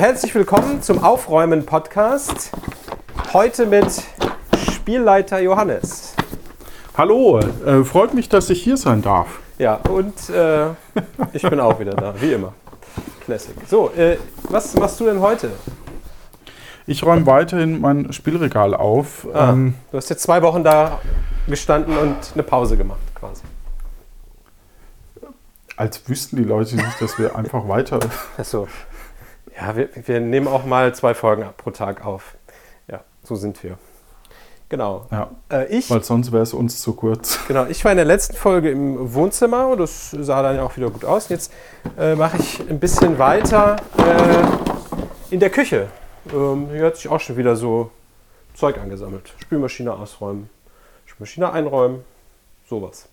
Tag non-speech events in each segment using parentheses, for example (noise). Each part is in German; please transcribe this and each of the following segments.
Herzlich willkommen zum Aufräumen-Podcast. Heute mit Spielleiter Johannes. Hallo, äh, freut mich, dass ich hier sein darf. Ja, und äh, ich bin auch wieder da, wie immer. Classic. So, äh, was machst du denn heute? Ich räume weiterhin mein Spielregal auf. Ah, ähm, du hast jetzt zwei Wochen da gestanden und eine Pause gemacht, quasi. Als wüssten die Leute nicht, dass wir einfach weiter. Achso. Ja, wir, wir, nehmen auch mal zwei Folgen pro Tag auf. Ja, so sind wir. Genau. Ja, äh, ich, weil sonst wäre es uns zu kurz. Genau, ich war in der letzten Folge im Wohnzimmer und das sah dann auch wieder gut aus. Jetzt äh, mache ich ein bisschen weiter äh, in der Küche. Ähm, hier hat sich auch schon wieder so Zeug angesammelt. Spülmaschine ausräumen, Spülmaschine einräumen, sowas.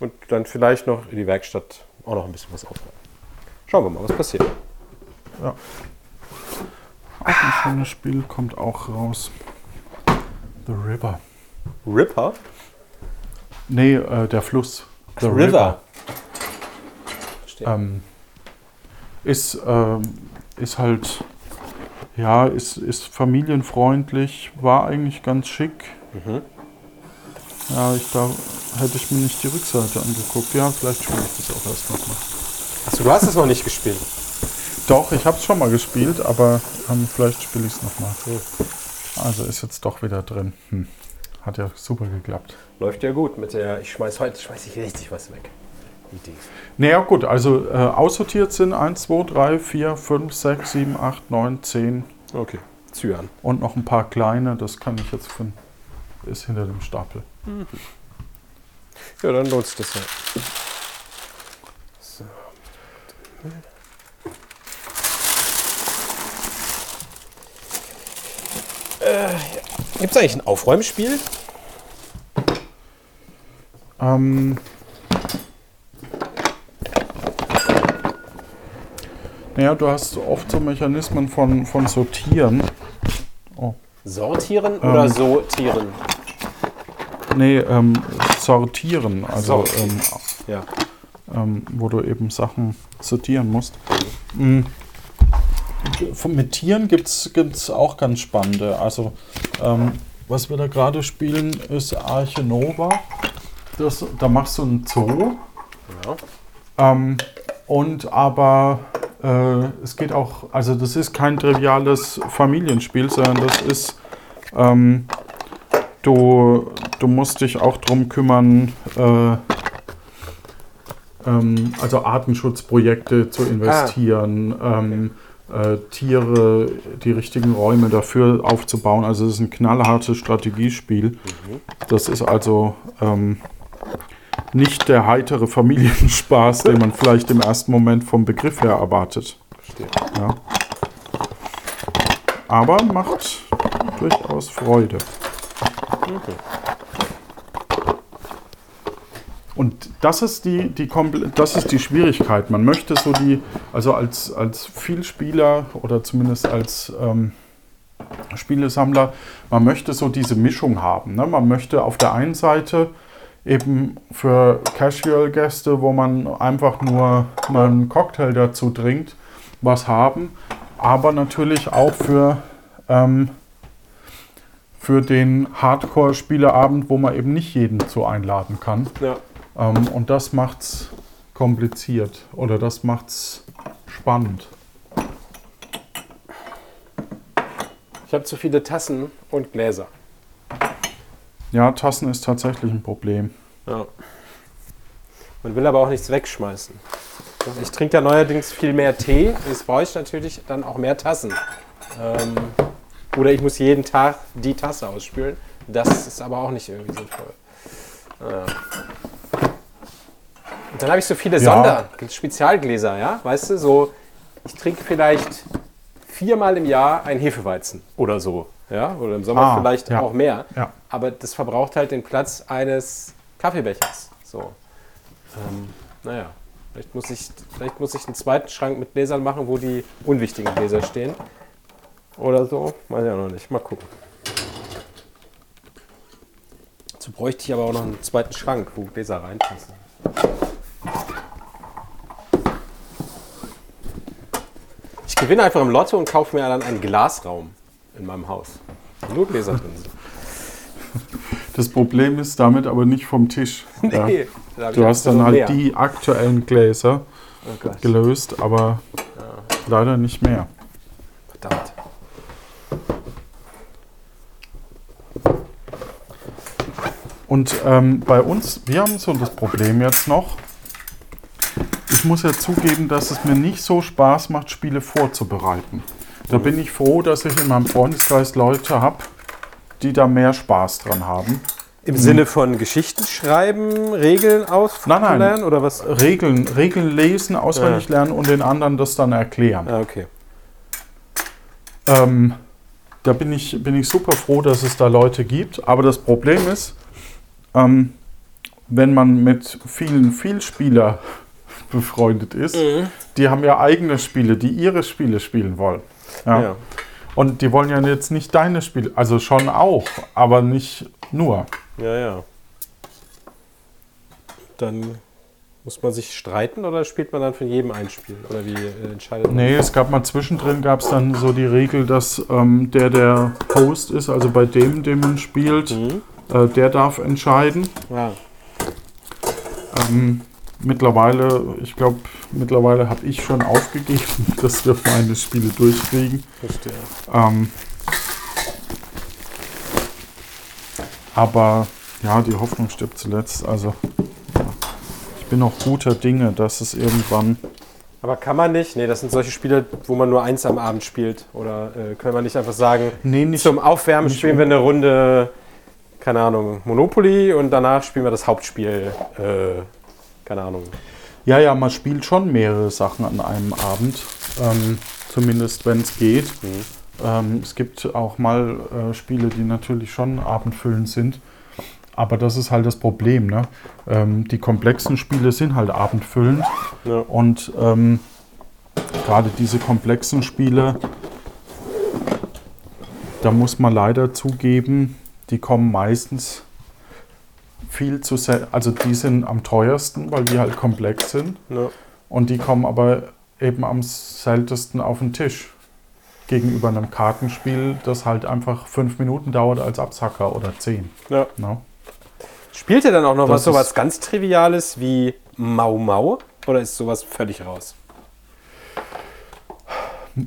Und dann vielleicht noch in die Werkstatt auch noch ein bisschen was aufräumen. Schauen wir mal, was passiert. Ja. Auch ein schönes Spiel kommt auch raus. The River. Ripper? Nee, äh, der Fluss. The River. River. Ähm, ist, ähm, ist halt, ja, ist, ist familienfreundlich, war eigentlich ganz schick. Mhm. Ja, ich, da hätte ich mir nicht die Rückseite angeguckt. Ja, vielleicht spiele ich das auch erst nochmal. Achso, du hast es noch nicht gespielt? Doch, ich habe es schon mal gespielt, aber ähm, vielleicht spiele ich es nochmal. Mhm. Also ist jetzt doch wieder drin. Hm. Hat ja super geklappt. Läuft ja gut mit der, ich schmeiß heute, schmeiß ich richtig was weg. Idee. Naja gut, also äh, aussortiert sind 1, 2, 3, 4, 5, 6, 7, 8, 9, 10. Okay, Zyan. Und noch ein paar kleine, das kann ich jetzt finden. Ist hinter dem Stapel. Mhm. Ja, dann lohnt sich das ja. So. Gibt es eigentlich ein Aufräumspiel? Ähm. Naja, du hast oft so Mechanismen von, von Sortieren. Oh. Sortieren ähm, oder sortieren? Nee, ähm, sortieren. Also, so. ähm, ja. ähm, wo du eben Sachen sortieren musst. Mhm mit Tieren gibt es auch ganz spannende. Also, ähm, was wir da gerade spielen, ist Arche Nova. Das, da machst du einen Zoo. Ja. Ähm, und aber äh, es geht auch, also das ist kein triviales Familienspiel, sondern das ist, ähm, du, du musst dich auch darum kümmern, äh, ähm, also Artenschutzprojekte zu investieren. Ah. Ähm, äh, Tiere, die richtigen Räume dafür aufzubauen. Also es ist ein knallhartes Strategiespiel. Mhm. Das ist also ähm, nicht der heitere Familienspaß, den man vielleicht im ersten Moment vom Begriff her erwartet. Ja. Aber macht durchaus Freude. Okay. Und das ist die, die, das ist die Schwierigkeit. Man möchte so die, also als, als Vielspieler oder zumindest als ähm, Spielesammler, man möchte so diese Mischung haben. Ne? Man möchte auf der einen Seite eben für Casual-Gäste, wo man einfach nur einen Cocktail dazu trinkt, was haben, aber natürlich auch für, ähm, für den Hardcore-Spieleabend, wo man eben nicht jeden zu einladen kann. Ja. Ähm, und das macht es kompliziert oder das macht es spannend. Ich habe zu viele Tassen und Gläser. Ja, Tassen ist tatsächlich ein Problem. Ja. Man will aber auch nichts wegschmeißen. Ich trinke ja neuerdings viel mehr Tee. Jetzt brauche ich natürlich dann auch mehr Tassen. Ähm, oder ich muss jeden Tag die Tasse ausspülen. Das ist aber auch nicht irgendwie sinnvoll. Naja. Und dann habe ich so viele ja. Sonder-Spezialgläser, ja, weißt du, so, ich trinke vielleicht viermal im Jahr ein Hefeweizen oder so, ja, oder im Sommer ah, vielleicht ja. auch mehr. Ja. Aber das verbraucht halt den Platz eines Kaffeebechers. So. Ähm, naja, vielleicht muss, ich, vielleicht muss ich einen zweiten Schrank mit Gläsern machen, wo die unwichtigen Gläser stehen. Oder so, weiß ich auch noch nicht. Mal gucken. Dazu bräuchte ich aber auch noch einen zweiten Schrank, wo Gläser reinpassen. Gewinne einfach im Lotto und kaufe mir dann einen Glasraum in meinem Haus. Nur Gläser drin sind. Das Problem ist damit aber nicht vom Tisch. (laughs) Nee, ja. Du hast dann halt mehr. die aktuellen Gläser oh gelöst, aber ja. leider nicht mehr. Verdammt. Und ähm, bei uns, wir haben so das Problem jetzt noch. Ich muss ja zugeben, dass es mir nicht so Spaß macht, Spiele vorzubereiten. Da bin ich froh, dass ich in meinem Freundeskreis Leute habe, die da mehr Spaß dran haben. Im hm. Sinne von Geschichten schreiben, Regeln nein, nein. oder was? Regeln, Regeln lesen, auswendig ja. lernen und den anderen das dann erklären. Ah, okay. Ähm, da bin ich, bin ich super froh, dass es da Leute gibt. Aber das Problem ist, ähm, wenn man mit vielen Vielspieler befreundet ist, mhm. die haben ja eigene Spiele, die ihre Spiele spielen wollen. Ja. ja. Und die wollen ja jetzt nicht deine Spiele, also schon auch, aber nicht nur. Ja, ja. Dann muss man sich streiten oder spielt man dann von jedem ein Spiel? Oder wie äh, entscheidet man? Nee, es gab mal zwischendrin gab es dann so die Regel, dass ähm, der der Host ist, also bei dem, dem man spielt, mhm. äh, der darf entscheiden. Ja. Ähm, mittlerweile, ich glaube, mittlerweile habe ich schon aufgegeben, (laughs) dass wir meine Spiele durchkriegen. Verstehe. Ähm, aber ja, die Hoffnung stirbt zuletzt. Also ich bin auch guter Dinge, dass es irgendwann. Aber kann man nicht? Nee, das sind solche Spiele, wo man nur eins am Abend spielt. Oder äh, können wir nicht einfach sagen, nee, nicht, zum Aufwärmen nicht spielen wir eine Runde, keine Ahnung, Monopoly und danach spielen wir das Hauptspiel. Äh, keine Ahnung. Ja, ja, man spielt schon mehrere Sachen an einem Abend, ähm, zumindest wenn es geht. Mhm. Ähm, es gibt auch mal äh, Spiele, die natürlich schon abendfüllend sind. Aber das ist halt das Problem. Ne? Ähm, die komplexen Spiele sind halt abendfüllend. Ja. Und ähm, gerade diese komplexen Spiele, da muss man leider zugeben, die kommen meistens viel zu sehr, also die sind am teuersten, weil die halt komplex sind. Ja. Und die kommen aber eben am seltensten auf den Tisch. Gegenüber einem Kartenspiel, das halt einfach fünf Minuten dauert als Absacker oder zehn. Ja. No? Spielt ihr dann auch noch das was sowas ganz Triviales wie Mau Mau? Oder ist sowas völlig raus?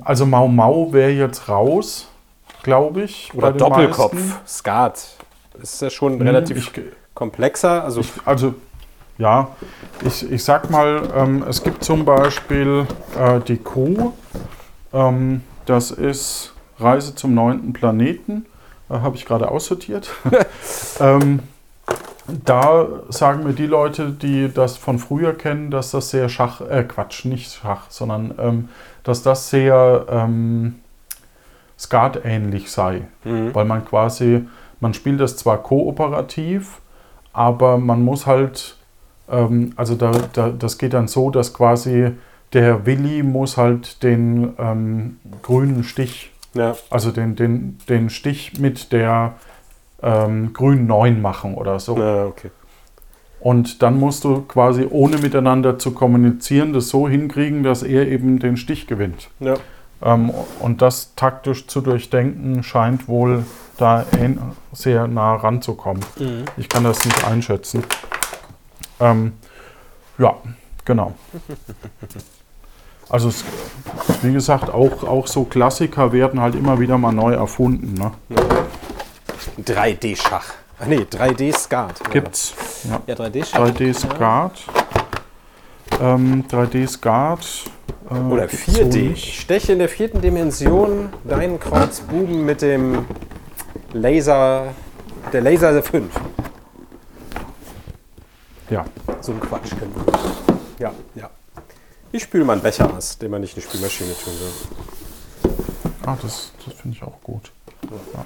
Also Mau Mau wäre jetzt raus, glaube ich. Oder Doppelkopf, meisten. Skat. Das ist ja schon hm, relativ. Ich, komplexer? Also, ich, also ja, ich, ich sag mal, ähm, es gibt zum Beispiel äh, die Kuh. Ähm, das ist Reise zum neunten Planeten. Äh, Habe ich gerade aussortiert. (laughs) ähm, da sagen mir die Leute, die das von früher kennen, dass das sehr Schach, äh Quatsch, nicht Schach, sondern ähm, dass das sehr ähm, Skat-ähnlich sei. Mhm. Weil man quasi, man spielt das zwar kooperativ, aber man muss halt, ähm, also da, da, das geht dann so, dass quasi der Willi muss halt den ähm, grünen Stich, ja. also den, den, den Stich mit der ähm, grünen 9 machen oder so. Ja, okay. Und dann musst du quasi ohne miteinander zu kommunizieren, das so hinkriegen, dass er eben den Stich gewinnt. Ja. Ähm, und das taktisch zu durchdenken scheint wohl da sehr nah ranzukommen. Mhm. Ich kann das nicht einschätzen. Ähm, ja, genau. Also es, wie gesagt, auch, auch so Klassiker werden halt immer wieder mal neu erfunden. Ne? 3D-Schach. Ach nee, 3D-Skat. Gibt's. Ja, ja 3D-Schach. 3D-Skat. Ja. Ähm, 3D-Skat. Äh, Oder 4D. So Steche in der vierten Dimension deinen Kreuzbuben mit dem Laser, der Laser 5. Ja. So ein Quatsch können wir. Ja, ja. Ich spüle mal einen Becher aus, den man nicht in die Spülmaschine tun will. Ah, das, das finde ich auch gut. Ja.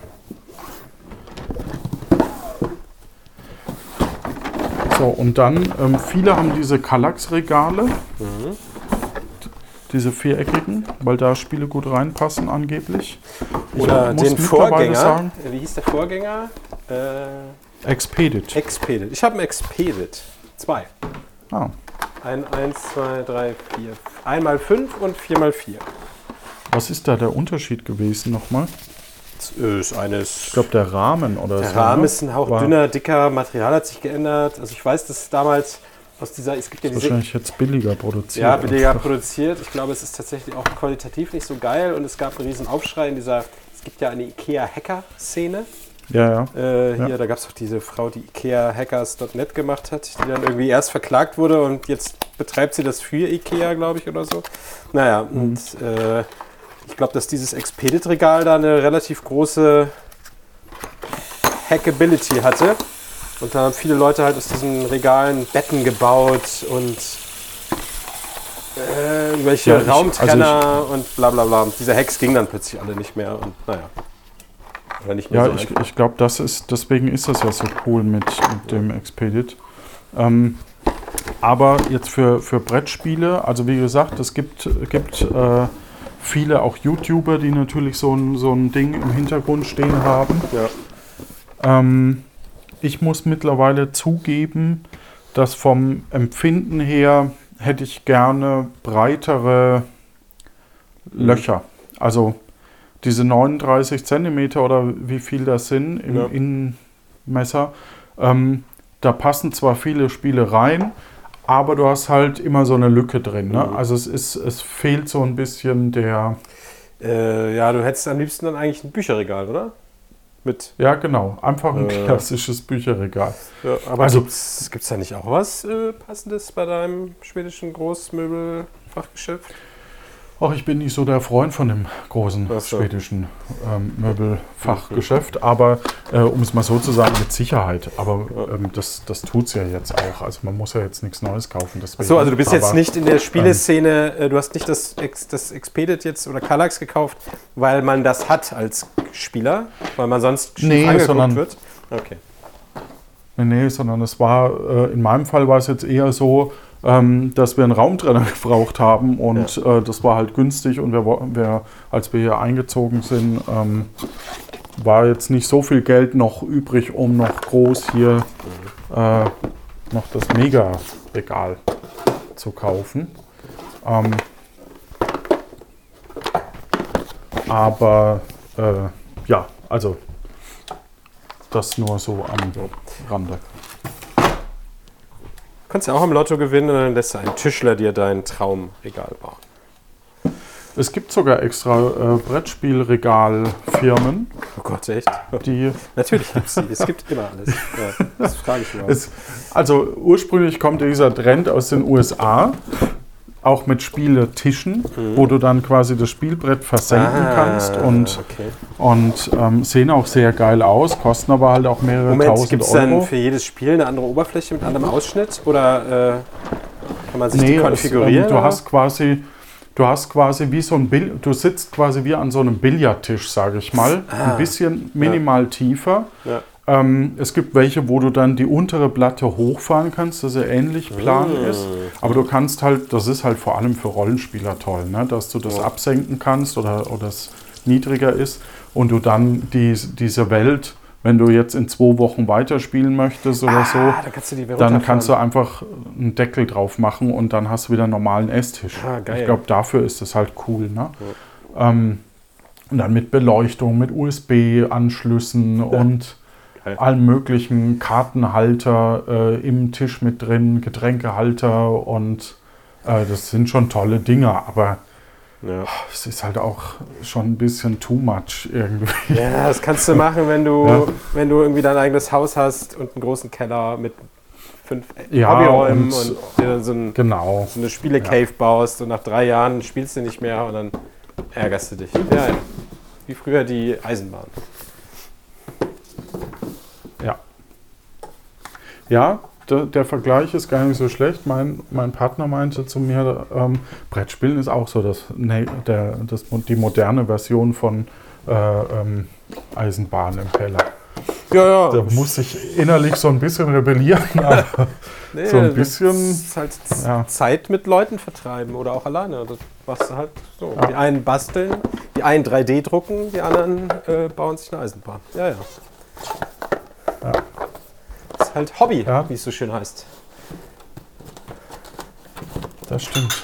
So, und dann, ähm, viele haben diese Kallax-Regale. Mhm. Diese viereckigen, weil da Spiele gut reinpassen angeblich. Ich Oder den Vorgänger. Sagen, wie hieß der Vorgänger? Äh, Expedit. Expedit. Ich habe einen Expedit. Zwei. Ah. Ein 1, 2, 3, 4. Einmal 5 und 4 mal 4. Was ist da der Unterschied gewesen nochmal? Das ist eines. Ich glaube, der Rahmen oder der so. Der Rahmen ne? ist ein Hauch dünner, dicker, Material hat sich geändert. Also ich weiß, dass damals aus dieser, es gibt ja diese, wahrscheinlich jetzt billiger produziert. Ja, billiger produziert. Ich glaube, es ist tatsächlich auch qualitativ nicht so geil und es gab einen riesen Aufschrei in dieser, es gibt ja eine IKEA-Hacker-Szene. Ja, ja. Äh, hier, ja. da gab es auch diese Frau, die IKEA-Hackers.net gemacht hat, die dann irgendwie erst verklagt wurde und jetzt betreibt sie das für IKEA, glaube ich, oder so. Naja, mhm. und äh, ich glaube, dass dieses Expedit-Regal da eine relativ große Hackability hatte. Und da haben viele Leute halt aus diesen Regalen Betten gebaut und äh, irgendwelche ja, ich, Raumtrenner also und bla bla bla. Diese Hacks gingen dann plötzlich alle nicht mehr und naja. Oder nicht mehr ja, so ich, ich glaube, das ist, deswegen ist das ja so cool mit, mit dem Expedit. Ähm, aber jetzt für, für Brettspiele, also wie gesagt, es gibt, gibt äh, viele auch YouTuber, die natürlich so ein, so ein Ding im Hintergrund stehen haben. Ja. Ähm, ich muss mittlerweile zugeben, dass vom Empfinden her hätte ich gerne breitere Löcher. Also diese 39 Zentimeter oder wie viel das sind im ja. Innenmesser, ähm, da passen zwar viele Spiele rein, aber du hast halt immer so eine Lücke drin. Ne? Mhm. Also es, ist, es fehlt so ein bisschen der... Äh, ja, du hättest am liebsten dann eigentlich ein Bücherregal, oder? Mit. Ja, genau. Einfach ein äh, klassisches Bücherregal. Ja, aber also, gibt es da nicht auch was äh, Passendes bei deinem schwedischen Großmöbelfachgeschäft? Ach, ich bin nicht so der Freund von dem großen so. schwedischen ähm, Möbelfachgeschäft, aber äh, um es mal so zu sagen, mit Sicherheit. Aber ähm, das, das tut es ja jetzt auch. Also man muss ja jetzt nichts Neues kaufen. Deswegen. So, also du bist aber, jetzt nicht in der Spieleszene, ähm, du hast nicht das, das Expedit jetzt oder Kallax gekauft, weil man das hat als Spieler, weil man sonst nee, angeguckt sondern, wird? Okay. Nee, nee, sondern es war, äh, in meinem Fall war es jetzt eher so, ähm, dass wir einen Raumtrenner (laughs) gebraucht haben und ja. äh, das war halt günstig und wir, wir, als wir hier eingezogen sind, ähm, war jetzt nicht so viel Geld noch übrig, um noch groß hier äh, noch das Mega-Regal zu kaufen. Ähm, aber äh, ja, also das nur so am Rande. Kannst ja auch am Lotto gewinnen und dann lässt ein Tischler dir dein Traumregal bauen. Es gibt sogar extra äh, Brettspielregalfirmen. Oh Gott, echt? Die (laughs) Natürlich gibt es die. Es gibt immer alles. Ja, das frage ich mich Also ursprünglich kommt dieser Trend aus den USA auch mit Spieletischen, mhm. wo du dann quasi das Spielbrett versenken ah, kannst und, okay. und ähm, sehen auch sehr geil aus, kosten aber halt auch mehrere Moment, tausend gibt's Euro. Gibt es dann für jedes Spiel eine andere Oberfläche mit anderem Ausschnitt oder äh, kann man sich nee, die konfigurieren? Es, ähm, du hast quasi du hast quasi wie so ein Bill du sitzt quasi wie an so einem Billardtisch, sage ich mal, ah, ein bisschen minimal ja. tiefer. Ja. Ähm, es gibt welche, wo du dann die untere Platte hochfahren kannst, dass er ähnlich plan mmh. ist. Aber du kannst halt, das ist halt vor allem für Rollenspieler toll, ne? dass du das ja. absenken kannst oder, oder es niedriger ist und du dann die, diese Welt, wenn du jetzt in zwei Wochen weiterspielen möchtest oder ah, so, dann kannst, dann kannst, du einfach einen Deckel drauf machen und dann hast du wieder einen normalen Esstisch. Ah, ich glaube, dafür ist das halt cool. Ne? Ja. Ähm, und dann mit Beleuchtung, mit USB-Anschlüssen ja. und. Allen möglichen Kartenhalter äh, im Tisch mit drin, Getränkehalter und äh, das sind schon tolle Dinge, aber ja. es ist halt auch schon ein bisschen too much irgendwie. Ja, das kannst du machen, wenn du, ja. wenn du irgendwie dein eigenes Haus hast und einen großen Keller mit fünf ja, Hobbyräumen und, und dir so, ein, genau. so eine Spiele-Cave baust und nach drei Jahren spielst du nicht mehr und dann ärgerst du dich. Ja. Wie früher die Eisenbahn. Ja, der, der, Vergleich ist gar nicht so schlecht. Mein, mein Partner meinte zu mir, ähm, Brettspielen ist auch so das, ne, der, das, die moderne Version von äh, ähm, Eisenbahn im Keller. Ja, ja. Da muss ich innerlich so ein bisschen rebellieren, (laughs) aber nee, so ein bisschen. Ist halt ja. Zeit mit Leuten vertreiben oder auch alleine. Das machst halt so. Ja. Die einen basteln, die einen 3D drucken, die anderen äh, bauen sich eine Eisenbahn. Ja. ja halt Hobby, ja. wie es so schön heißt. Das stimmt.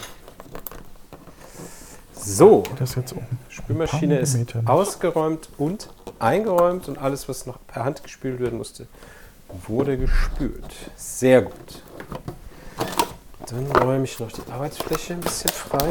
So. Das jetzt um? Spülmaschine ist ausgeräumt und eingeräumt und alles, was noch per Hand gespült werden musste, wurde gespült. Sehr gut. Dann räume ich noch die Arbeitsfläche ein bisschen frei.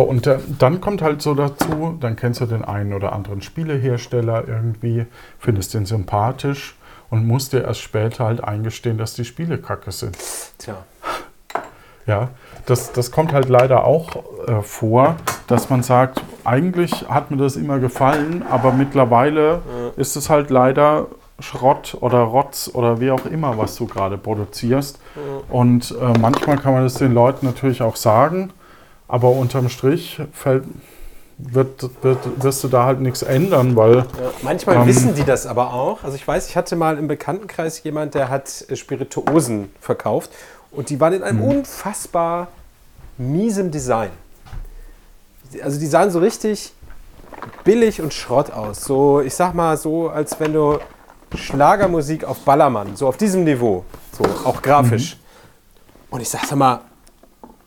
So, und äh, dann kommt halt so dazu, dann kennst du den einen oder anderen Spielehersteller irgendwie, findest den sympathisch und musst dir erst später halt eingestehen, dass die Spiele kacke sind. Tja. Ja, das, das kommt halt leider auch äh, vor, dass man sagt, eigentlich hat mir das immer gefallen, aber mittlerweile ja. ist es halt leider Schrott oder Rotz oder wie auch immer, was du gerade produzierst. Und äh, manchmal kann man das den Leuten natürlich auch sagen aber unterm Strich fällt, wird, wird, wirst du da halt nichts ändern, weil. Ja, manchmal ähm, wissen die das aber auch. Also ich weiß, ich hatte mal im Bekanntenkreis jemand, der hat äh, Spirituosen verkauft und die waren in einem mhm. unfassbar miesem Design. Also die sahen so richtig billig und Schrott aus. So, ich sag mal so, als wenn du Schlagermusik auf Ballermann, so auf diesem Niveau, so auch grafisch. Mhm. Und ich sag mal,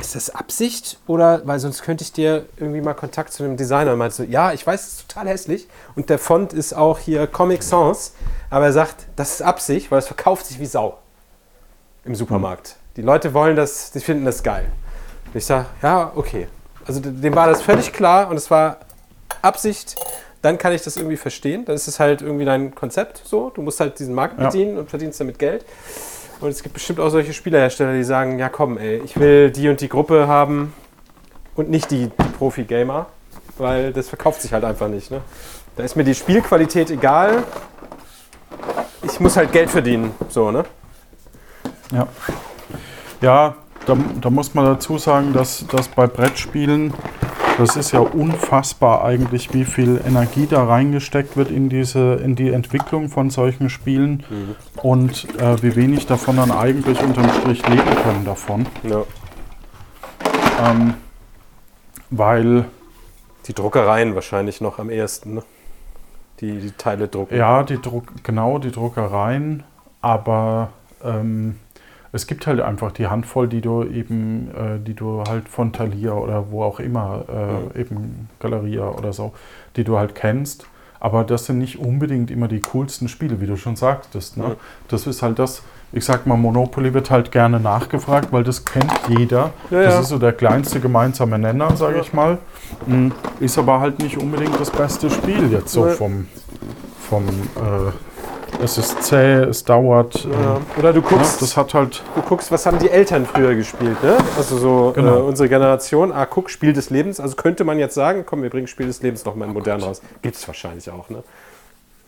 ist das Absicht oder, weil sonst könnte ich dir irgendwie mal Kontakt zu einem Designer und meinst du, ja, ich weiß, es ist total hässlich und der Font ist auch hier Comic Sans, aber er sagt, das ist Absicht, weil es verkauft sich wie Sau im Supermarkt. Die Leute wollen das, die finden das geil. Und ich sage, ja, okay. Also dem war das völlig klar und es war Absicht, dann kann ich das irgendwie verstehen. Dann ist es halt irgendwie dein Konzept so. Du musst halt diesen Markt bedienen ja. und verdienst damit Geld. Und es gibt bestimmt auch solche Spielerhersteller, die sagen, ja komm, ey, ich will die und die Gruppe haben und nicht die, Profi-Gamer, weil das verkauft sich halt einfach nicht. Ne? Da ist mir die Spielqualität egal. Ich muss halt Geld verdienen, so, ne? Ja. Ja, da, da muss man dazu sagen, dass, dass bei Brettspielen das ist ja unfassbar eigentlich, wie viel Energie da reingesteckt wird in, diese, in die Entwicklung von solchen Spielen mhm. und äh, wie wenig davon dann eigentlich unterm Strich leben können davon. Ja. Ähm, weil. Die Druckereien wahrscheinlich noch am ehesten, ne? Die, die Teile drucken. Ja, die Druck, genau, die Druckereien, aber ähm, es gibt halt einfach die Handvoll, die du eben, äh, die du halt von Thalia oder wo auch immer, äh, mhm. eben Galeria oder so, die du halt kennst. Aber das sind nicht unbedingt immer die coolsten Spiele, wie du schon sagtest. Ne? Mhm. Das ist halt das, ich sag mal, Monopoly wird halt gerne nachgefragt, weil das kennt jeder. Ja, das ja. ist so der kleinste gemeinsame Nenner, sage ich mal. Mhm. Ist aber halt nicht unbedingt das beste Spiel jetzt so vom, vom äh, es ist zäh, es dauert. Ja. Oder du guckst, ja, das hat halt. Du guckst, was haben die Eltern früher gespielt, ne? Also so genau. äh, unsere Generation, ah, guck, Spiel des Lebens. Also könnte man jetzt sagen, komm, wir bringen Spiel des Lebens nochmal in modern raus. Gibt es wahrscheinlich auch, ne?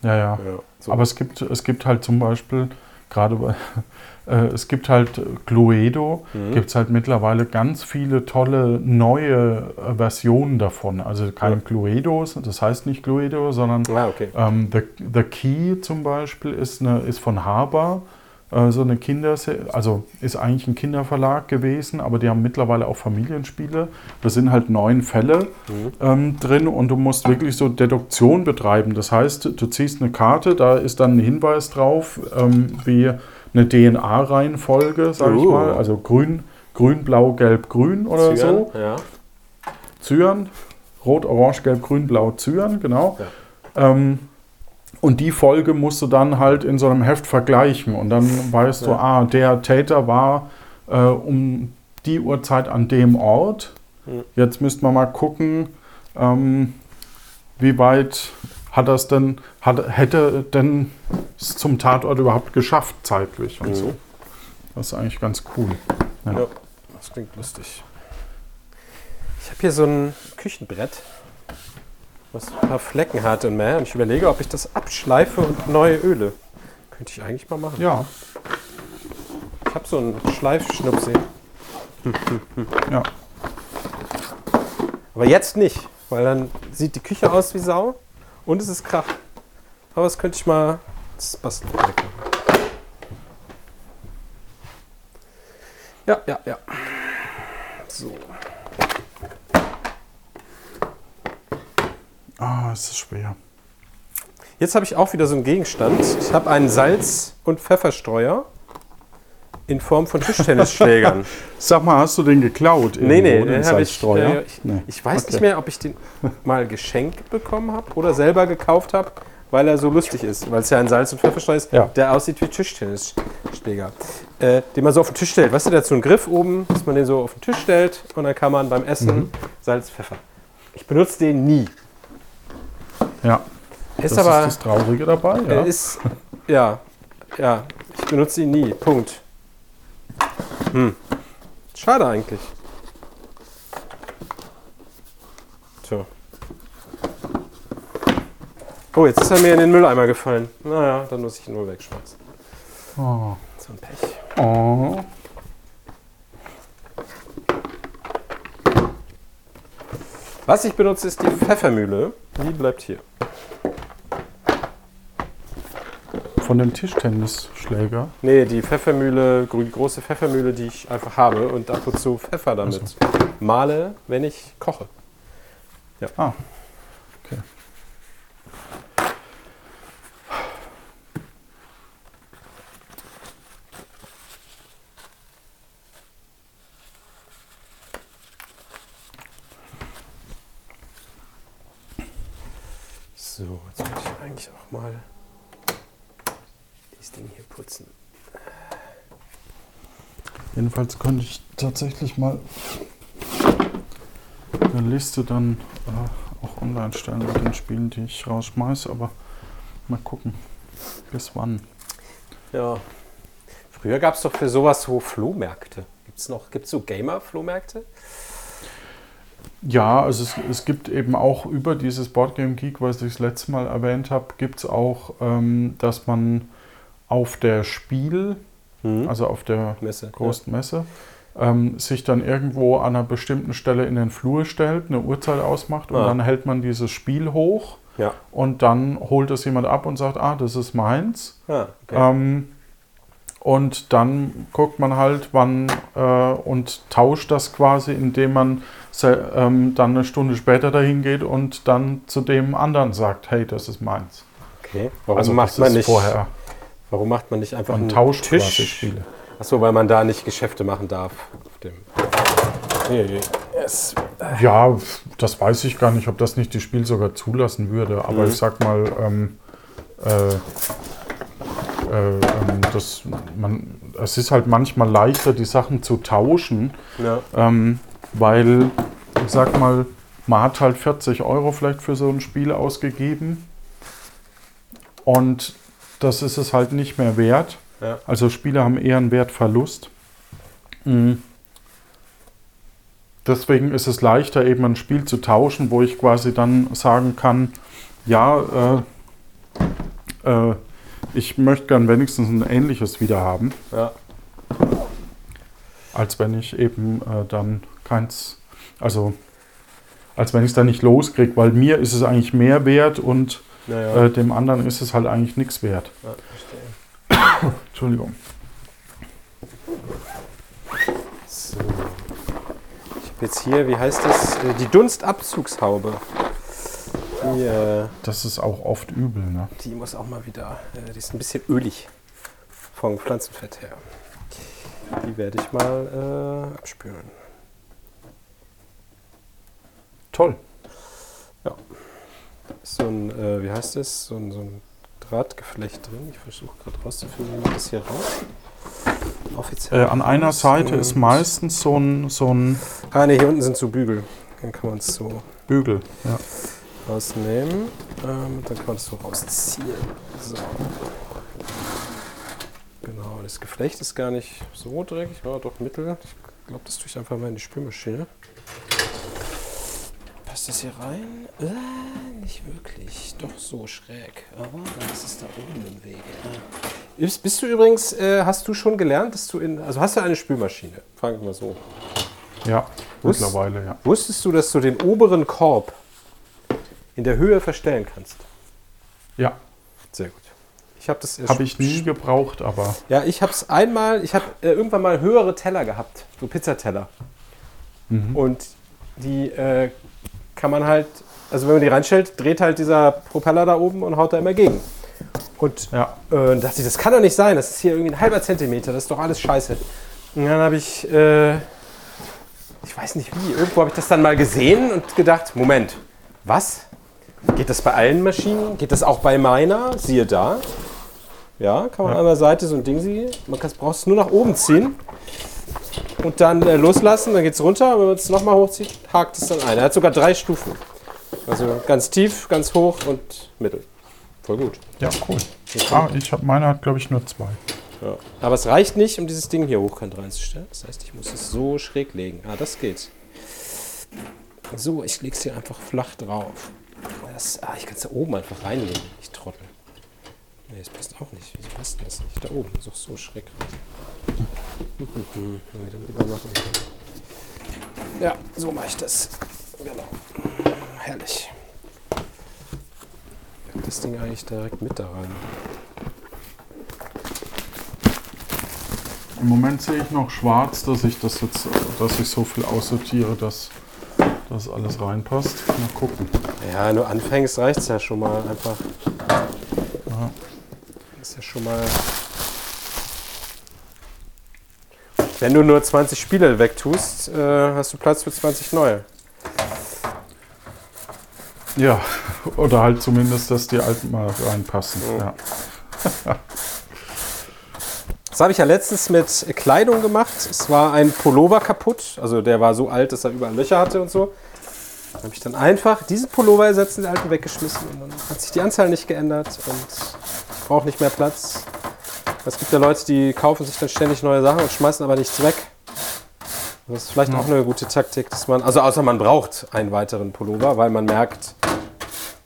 Ja, ja. ja so. Aber es gibt, es gibt halt zum Beispiel, gerade bei äh, es gibt halt Cluedo, mhm. gibt es halt mittlerweile ganz viele tolle neue äh, Versionen davon. Also kein ja. Cluedo, das heißt nicht Cluedo, sondern ah, okay. ähm, The, The Key zum Beispiel ist, eine, ist von Haber äh, so eine Kinder, also ist eigentlich ein Kinderverlag gewesen, aber die haben mittlerweile auch Familienspiele. Da sind halt neun Fälle mhm. ähm, drin und du musst wirklich so Deduktion betreiben. Das heißt, du ziehst eine Karte, da ist dann ein Hinweis drauf, ähm, wie eine DNA-Reihenfolge, sage uh. ich mal. Also grün, grün, blau, gelb, grün oder Zyan, so. Ja. Zyan, rot, orange, gelb, grün, blau, Zyan, genau. Ja. Ähm, und die Folge musst du dann halt in so einem Heft vergleichen. Und dann weißt ja. du, ah, der Täter war äh, um die Uhrzeit an dem Ort. Jetzt müsste man mal gucken, ähm, wie weit hat das denn, hat, hätte denn es zum Tatort überhaupt geschafft zeitlich und mhm. so. Das ist eigentlich ganz cool. Ja. ja, das klingt lustig. Ich habe hier so ein Küchenbrett, was ein paar Flecken hat und mehr. Und ich überlege, ob ich das abschleife und neue Öle. Könnte ich eigentlich mal machen. Ja. Ich habe so einen Schleifschnupsi. (laughs) ja. Aber jetzt nicht, weil dann sieht die Küche aus wie Sau. Und es ist Krach. Aber das könnte ich mal. Das basteln. Ja, ja, ja. So. Ah, oh, es ist schwer. Jetzt habe ich auch wieder so einen Gegenstand. Ich habe einen Salz- und Pfefferstreuer in Form von Tischtennisschlägern. (laughs) Sag mal, hast du den geklaut? Nee, nee, den habe ich, äh, ich, nee. ich weiß okay. nicht mehr, ob ich den (laughs) mal geschenkt bekommen habe oder selber gekauft habe, weil er so lustig ist. Weil es ja ein Salz- und Pfefferstreuer ist, ja. der aussieht wie Tischtennisschläger. Äh, den man so auf den Tisch stellt. Weißt du, der hat so einen Griff oben, dass man den so auf den Tisch stellt und dann kann man beim Essen mhm. Salz, Pfeffer. Ich benutze den nie. Ja. Ist das aber, ist das Traurige dabei. Ja. Ist, ja, ja, ich benutze ihn nie. Punkt. Hm. Schade eigentlich. Tja. Oh, jetzt ist er mir in den Mülleimer gefallen. Naja, dann muss ich ihn nur wegschmeißen. Oh. So ein Pech. Oh. Was ich benutze, ist die Pfeffermühle. Die bleibt hier. Von dem Tischtennisschläger? Nee, die Pfeffermühle, die große Pfeffermühle, die ich einfach habe und ab und zu Pfeffer damit so. male, wenn ich koche. Ja. Ah. Okay. So, jetzt muss ich eigentlich auch mal das Ding hier putzen. Jedenfalls könnte ich tatsächlich mal eine Liste dann äh, auch online stellen mit den Spielen, die ich rausschmeiße, aber mal gucken, bis wann. Ja. Früher gab es doch für sowas so Flohmärkte. Gibt es noch, gibt es so Gamer-Flohmärkte? Ja, also es, es gibt eben auch über dieses Boardgame Geek, was ich das letzte Mal erwähnt habe, gibt es auch, ähm, dass man auf der Spiel, mhm. also auf der Messe, großen ja. Messe, ähm, sich dann irgendwo an einer bestimmten Stelle in den Flur stellt, eine Uhrzeit ausmacht und ah. dann hält man dieses Spiel hoch ja. und dann holt es jemand ab und sagt, ah, das ist meins. Ah, okay. ähm, und dann guckt man halt, wann äh, und tauscht das quasi, indem man ähm, dann eine Stunde später dahin geht und dann zu dem anderen sagt, hey, das ist meins. Okay. Warum also macht man nicht vorher? Warum macht man nicht einfach einen tauscht Tisch? Spiele. Achso, weil man da nicht Geschäfte machen darf. Auf dem yes. Ja, das weiß ich gar nicht, ob das nicht die Spiel sogar zulassen würde. Aber mhm. ich sag mal, ähm, äh, äh, ähm, das, man, es ist halt manchmal leichter, die Sachen zu tauschen, ja. ähm, weil, ich sag mal, man hat halt 40 Euro vielleicht für so ein Spiel ausgegeben und das ist es halt nicht mehr wert. Ja. Also Spiele haben eher einen Wertverlust. Mhm. Deswegen ist es leichter, eben ein Spiel zu tauschen, wo ich quasi dann sagen kann, ja, äh, äh, ich möchte gern wenigstens ein ähnliches wieder haben. Ja. Als wenn ich eben äh, dann keins, also als wenn ich es dann nicht loskriege, weil mir ist es eigentlich mehr wert und ja, äh, dem anderen ist es halt eigentlich nichts wert. Entschuldigung. So. Ich habe jetzt hier, wie heißt das? Äh, die Dunstabzugshaube. Die, äh, das ist auch oft übel, ne? Die muss auch mal wieder, äh, die ist ein bisschen ölig vom Pflanzenfett her. Die werde ich mal äh, abspülen. Toll. Ja. So ein, äh, wie heißt das? So ein, so ein Drahtgeflecht drin. Ich versuche gerade rauszufinden, wie das hier raus. Offiziell. Äh, an einer Seite ist meistens so ein, so ein. Ah, ne, hier unten sind so Bügel. Dann kann man es so. Bügel, ja rausnehmen. Ähm, dann kann man das so rausziehen. So. Genau, das Geflecht ist gar nicht so dreckig, war doch mittel. Ich glaube, das tue ich einfach mal in die Spülmaschine. Passt das hier rein? Äh, nicht wirklich. Doch so schräg. Aber dann ist es da oben im Wege. Bist, bist du übrigens, äh, hast du schon gelernt, dass du in, also hast du eine Spülmaschine? Fangen wir mal so. Ja, Wusst, mittlerweile, ja. Wusstest du, dass du den oberen Korb in der Höhe verstellen kannst. Ja. Sehr gut. Ich habe das habe ich nie gebraucht, aber ja, ich habe es einmal. Ich habe äh, irgendwann mal höhere Teller gehabt, so Pizzateller. Mhm. Und die äh, kann man halt, also wenn man die reinstellt, dreht halt dieser Propeller da oben und haut da immer gegen. Und ja. äh, dachte ich, das kann doch nicht sein, das ist hier irgendwie ein halber Zentimeter, das ist doch alles scheiße. Und dann habe ich, äh, ich weiß nicht wie, irgendwo habe ich das dann mal gesehen und gedacht, Moment, was? Geht das bei allen Maschinen? Geht das auch bei meiner? Siehe da. Ja, kann man ja. an der Seite so ein Ding sehen. Man braucht es nur nach oben ziehen und dann äh, loslassen, dann geht es runter. Wenn man es nochmal hochzieht, hakt es dann ein. Er hat sogar drei Stufen. Also ganz tief, ganz hoch und mittel. Voll gut. Ja, cool. Ah, ich habe meine hat glaube ich nur zwei. Ja. Aber es reicht nicht, um dieses Ding hier hochkant reinzustellen. Das heißt, ich muss es so schräg legen. Ah, das geht. So, ich lege es hier einfach flach drauf. Das, ah, ich kann es da oben einfach reinlegen. Ich trottel. Nee, das passt auch nicht. Wie passt das nicht? Da oben ist auch so schräg rein. Ja, so mache ich das. Genau. Herrlich. Das Ding eigentlich direkt mit da rein. Im Moment sehe ich noch schwarz, dass ich das jetzt, dass ich so viel aussortiere, dass das alles reinpasst. Mal gucken. Ja, nur anfängst reicht es ja schon mal einfach. Ja. Ist ja schon mal. Wenn du nur 20 Spiele wegtust, äh, hast du Platz für 20 neue. Ja, oder halt zumindest, dass die alten mal reinpassen. Mhm. Ja. (laughs) Das habe ich ja letztens mit Kleidung gemacht. Es war ein Pullover kaputt. Also der war so alt, dass er überall Löcher hatte und so. Da habe ich dann einfach diesen Pullover ersetzt, den alten weggeschmissen. Und dann hat sich die Anzahl nicht geändert und brauche nicht mehr Platz. Es gibt ja Leute, die kaufen sich dann ständig neue Sachen und schmeißen aber nichts weg. Das ist vielleicht ja. auch eine gute Taktik, dass man, also außer man braucht einen weiteren Pullover, weil man merkt,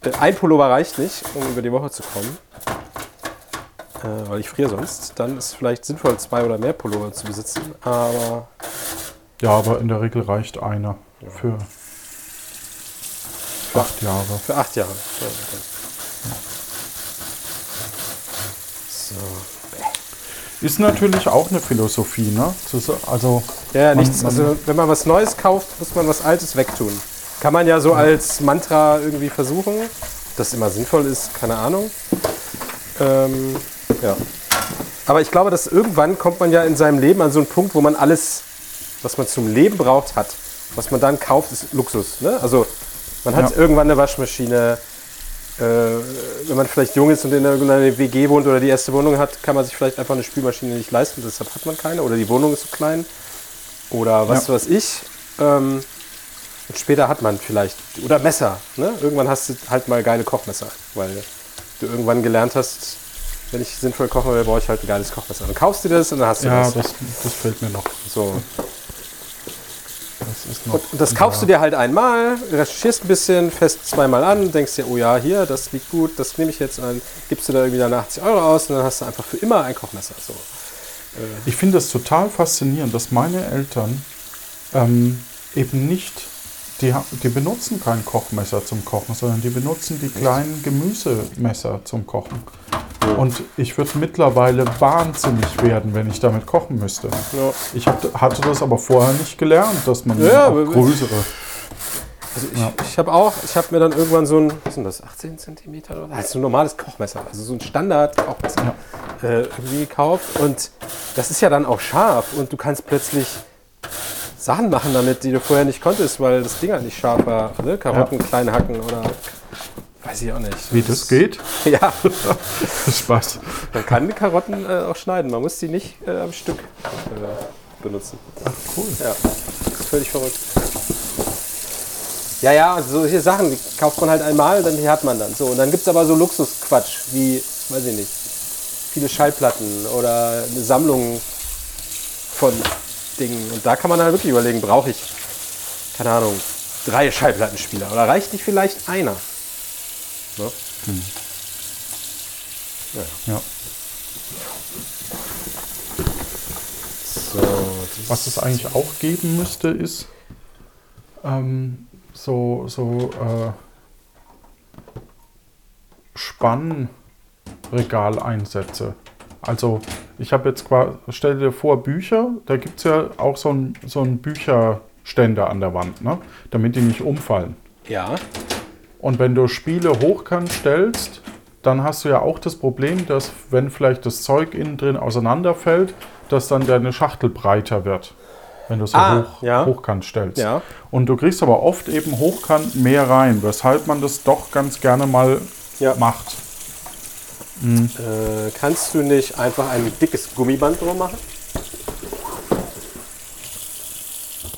äh, ein Pullover reicht nicht, um über die Woche zu kommen äh, weil ich friere sonst, dann ist es vielleicht sinnvoll, zwei oder mehr Pullover zu besitzen. Aber. Ja, aber in der Regel reicht einer ja. für, für acht Jahre. Für acht Jahre. Ja, so. Ist natürlich auch eine Philosophie, ne? Also, ja, man, nichts. Man, also, wenn man was Neues kauft, muss man was Altes wegtun. Kann man ja so als Mantra irgendwie versuchen. Das immer sinnvoll ist, keine Ahnung. Ähm, ja. Aber ich glaube, dass irgendwann kommt man ja in seinem Leben an so einen Punkt, wo man alles, was man zum Leben braucht, hat. Was man dann kauft, ist Luxus. Ne? Also man hat ja. irgendwann eine Waschmaschine. Äh, wenn man vielleicht jung ist und in irgendeiner WG wohnt oder die erste Wohnung hat, kann man sich vielleicht einfach eine Spülmaschine nicht leisten. Deshalb hat man keine. Oder die Wohnung ist so klein. Oder was ja. weiß ich. Ähm, und später hat man vielleicht. Oder Messer. Ne? Irgendwann hast du halt mal geile Kochmesser. Weil du irgendwann gelernt hast, wenn ich sinnvoll kochen will, brauche ich halt ein geiles Kochmesser. Dann kaufst du das und dann hast du ja, das. Ja, das, das fällt mir noch. So. Das und das kaufst du dir halt einmal, recherchierst ein bisschen, fest zweimal an, denkst dir, oh ja, hier, das liegt gut, das nehme ich jetzt an, gibst du da irgendwie dann 80 Euro aus und dann hast du einfach für immer ein Kochmesser. So. Ich finde es total faszinierend, dass meine Eltern ähm, eben nicht die, die benutzen kein Kochmesser zum Kochen, sondern die benutzen die kleinen Gemüsemesser zum Kochen. Und ich würde mittlerweile wahnsinnig werden, wenn ich damit kochen müsste. Ja. Ich hab, hatte das aber vorher nicht gelernt, dass man ja, größere. Also ich, ja. ich habe auch, ich habe mir dann irgendwann so ein, was sind das, 18 cm oder also so ein normales Kochmesser, also so ein Standard-Kochmesser ja. äh, irgendwie gekauft. Und das ist ja dann auch scharf und du kannst plötzlich Sachen machen damit, die du vorher nicht konntest, weil das Ding halt nicht scharf war. Ne? Karotten klein hacken oder weiß ich auch nicht. Wie das, das geht? (laughs) Ja. (laughs) Spaß. Man kann die Karotten äh, auch schneiden, man muss sie nicht äh, am Stück äh, benutzen. Ach cool. Ja, das ist völlig verrückt. Ja, ja, also solche Sachen, die kauft man halt einmal, dann die hat man dann. So, und dann gibt es aber so Luxusquatsch, wie, weiß ich nicht, viele Schallplatten oder eine Sammlung von Dingen. Und da kann man dann wirklich überlegen, brauche ich, keine Ahnung, drei Schallplattenspieler oder reicht nicht vielleicht einer? Ne? Hm. Ja. ja. So, Was es eigentlich auch geben müsste, ist ähm, so, so äh, Spannregaleinsätze. Also ich habe jetzt quasi, stell dir vor, Bücher, da gibt es ja auch so einen so Bücherständer an der Wand, ne? damit die nicht umfallen. Ja. Und wenn du Spiele hochkant stellst, dann hast du ja auch das Problem, dass wenn vielleicht das Zeug innen drin auseinanderfällt, dass dann deine Schachtel breiter wird, wenn du so ah, hoch, ja. hochkant stellst. Ja. Und du kriegst aber oft eben hochkant mehr rein, weshalb man das doch ganz gerne mal ja. macht. Mhm. Äh, kannst du nicht einfach ein dickes Gummiband drum machen?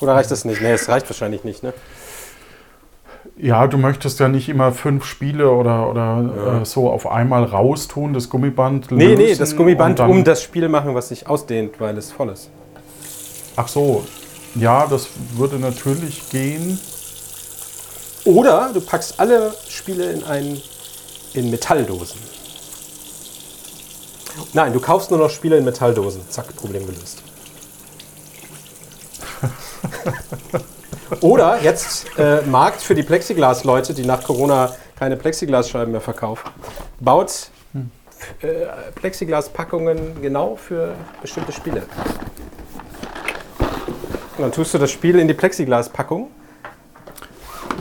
Oder reicht das nicht? Nee, es reicht wahrscheinlich nicht, ne? Ja, du möchtest ja nicht immer fünf Spiele oder, oder ja. äh, so auf einmal raustun, das Gummiband Nee, nee, das Gummiband um das Spiel machen, was sich ausdehnt, weil es voll ist. Ach so, ja, das würde natürlich gehen. Oder du packst alle Spiele in, ein, in Metalldosen. Nein, du kaufst nur noch Spiele in Metalldosen. Zack, Problem gelöst. (laughs) Oder jetzt äh, Markt für die Plexiglas-Leute, die nach Corona keine Plexiglasscheiben mehr verkaufen. Baut äh, Plexiglas-Packungen genau für bestimmte Spiele. Und dann tust du das Spiel in die Plexiglas-Packung.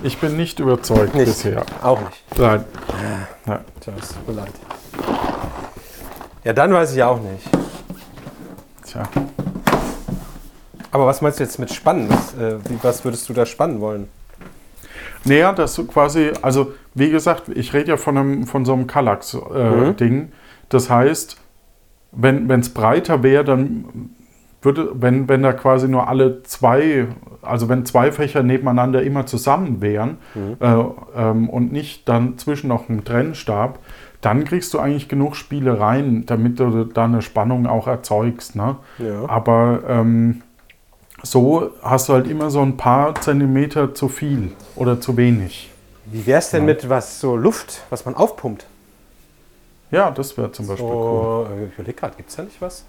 Ich bin nicht überzeugt nicht. bisher. Auch nicht. Nein. Ja. Tja, es tut mir leid. Ja, dann weiß ich auch nicht. Tja. Aber was meinst du jetzt mit spannen? Was, äh, was würdest du da spannen wollen? Naja, das quasi, also wie gesagt, ich rede ja von, einem, von so einem Kallax-Ding. Äh, mhm. Das heißt, wenn es breiter wäre, dann würde, wenn, wenn da quasi nur alle zwei, also wenn zwei Fächer nebeneinander immer zusammen wären mhm. äh, ähm, und nicht dann zwischen noch ein Trennstab, dann kriegst du eigentlich genug Spiele rein, damit du da eine Spannung auch erzeugst. Ne? Ja. Aber ähm, so hast du halt immer so ein paar Zentimeter zu viel oder zu wenig. Wie wäre es denn ja. mit was so Luft, was man aufpumpt? Ja, das wäre zum Beispiel so, cool. Ich überlege gerade, gibt es da nicht was?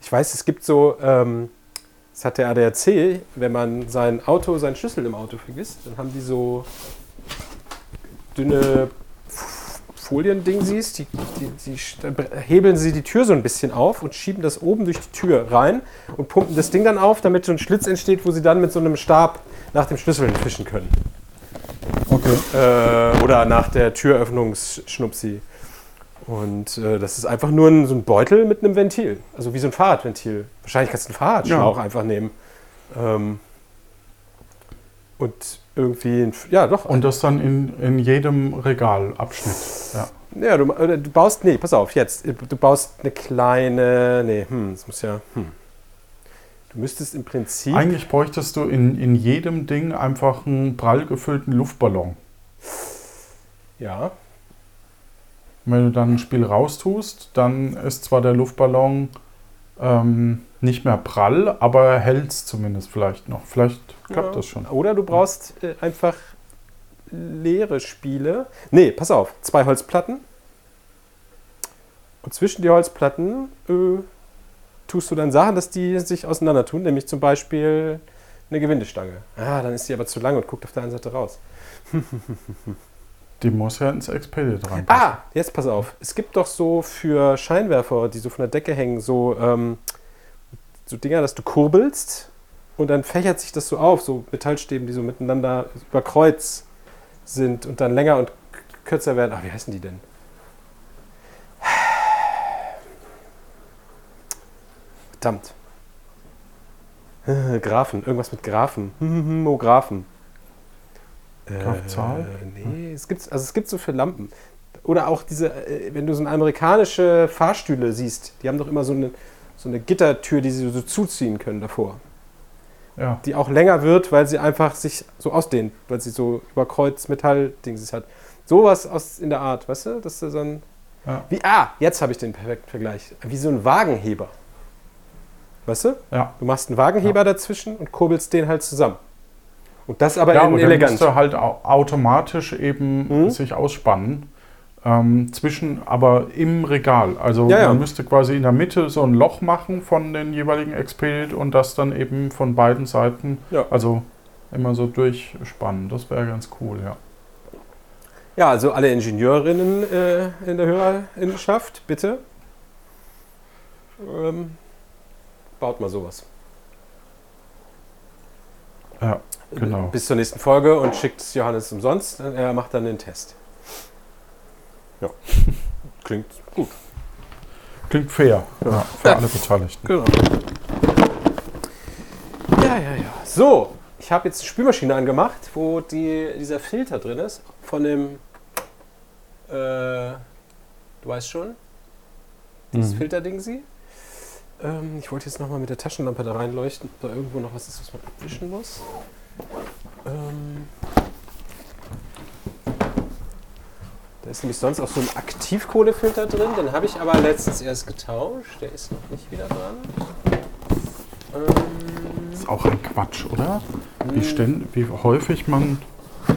Ich weiß, es gibt so, ähm, das hat der ADAC, wenn man sein Auto, seinen Schlüssel im Auto vergisst, dann haben die so dünne Foliending siehst, die, die, die, hebeln sie die Tür so ein bisschen auf und schieben das oben durch die Tür rein und pumpen das Ding dann auf, damit so ein Schlitz entsteht, wo sie dann mit so einem Stab nach dem Schlüssel fischen können. Okay. Äh, oder nach der Türöffnungsschnupsi. Und äh, das ist einfach nur ein, so ein Beutel mit einem Ventil. Also wie so ein Fahrradventil. Wahrscheinlich kannst du einen Fahrradschlauch ja. einfach nehmen. Ähm, und irgendwie, ja doch. Und das dann in, in jedem Regalabschnitt. Ja. Ja, du, du baust, nee, pass auf, jetzt. Du baust eine kleine, nee, hm, das muss ja, hm. Du müsstest im Prinzip. Eigentlich bräuchtest du in, in jedem Ding einfach einen prall gefüllten Luftballon. Ja. wenn du dann ein Spiel raustust, dann ist zwar der Luftballon ähm, nicht mehr prall, aber hält es zumindest vielleicht noch. Vielleicht klappt ja. das schon. Oder du brauchst äh, einfach leere Spiele. Nee, pass auf, zwei Holzplatten. Und zwischen die Holzplatten äh, tust du dann Sachen, dass die sich auseinander tun, nämlich zum Beispiel eine Gewindestange. Ah, dann ist die aber zu lang und guckt auf der einen Seite raus. Die muss ja ins Expedit rein. Ah, jetzt pass auf. Es gibt doch so für Scheinwerfer, die so von der Decke hängen, so, ähm, so Dinger, dass du kurbelst und dann fächert sich das so auf, so Metallstäben, die so miteinander über Kreuz sind und dann länger und kürzer werden. Ach, wie heißen die denn? Verdammt. Graphen, irgendwas mit Graphen. (laughs) Graphen. Kraftzahl? Äh, nee, es gibt, also es gibt so für Lampen. Oder auch diese, äh, wenn du so amerikanische Fahrstühle siehst, die haben doch immer so eine, so eine Gittertür, die sie so zuziehen können davor. Ja. Die auch länger wird, weil sie einfach sich so ausdehnt, weil sie so über Kreuz Metall-Dings hat. Sowas aus in der Art, weißt du? Das ist so ein. Ja. Wie, ah, jetzt habe ich den perfekten Vergleich. Wie so ein Wagenheber. Weißt du? Ja. Du machst einen Wagenheber ja. dazwischen und kurbelst den halt zusammen. Und das aber ja, in aber elegant. Ja, halt automatisch eben mhm. sich ausspannen. Ähm, zwischen, aber im Regal. Also ja, ja. man müsste quasi in der Mitte so ein Loch machen von den jeweiligen Expedit und das dann eben von beiden Seiten, ja. also immer so durchspannen. Das wäre ganz cool, ja. Ja, also alle Ingenieurinnen äh, in der Hörerinnenschaft, bitte. Ähm, baut mal sowas. Ja. genau. bis zur nächsten Folge und schickt es Johannes umsonst. Er macht dann den Test. Ja, (laughs) klingt gut. Klingt fair ja, für alle Beteiligten. Genau. Ja, ja, ja. So, ich habe jetzt eine Spülmaschine angemacht, wo die, dieser Filter drin ist von dem, äh, du weißt schon, dieses mhm. Filterding sie. Ähm, ich wollte jetzt nochmal mit der Taschenlampe da reinleuchten, ob da irgendwo noch was ist, was man abwischen muss. Ähm, da ist nämlich sonst auch so ein Aktivkohlefilter drin, den habe ich aber letztens erst getauscht. Der ist noch nicht wieder dran. Ähm, ist auch ein Quatsch, oder? Wie, hm. ständ, wie häufig man ja.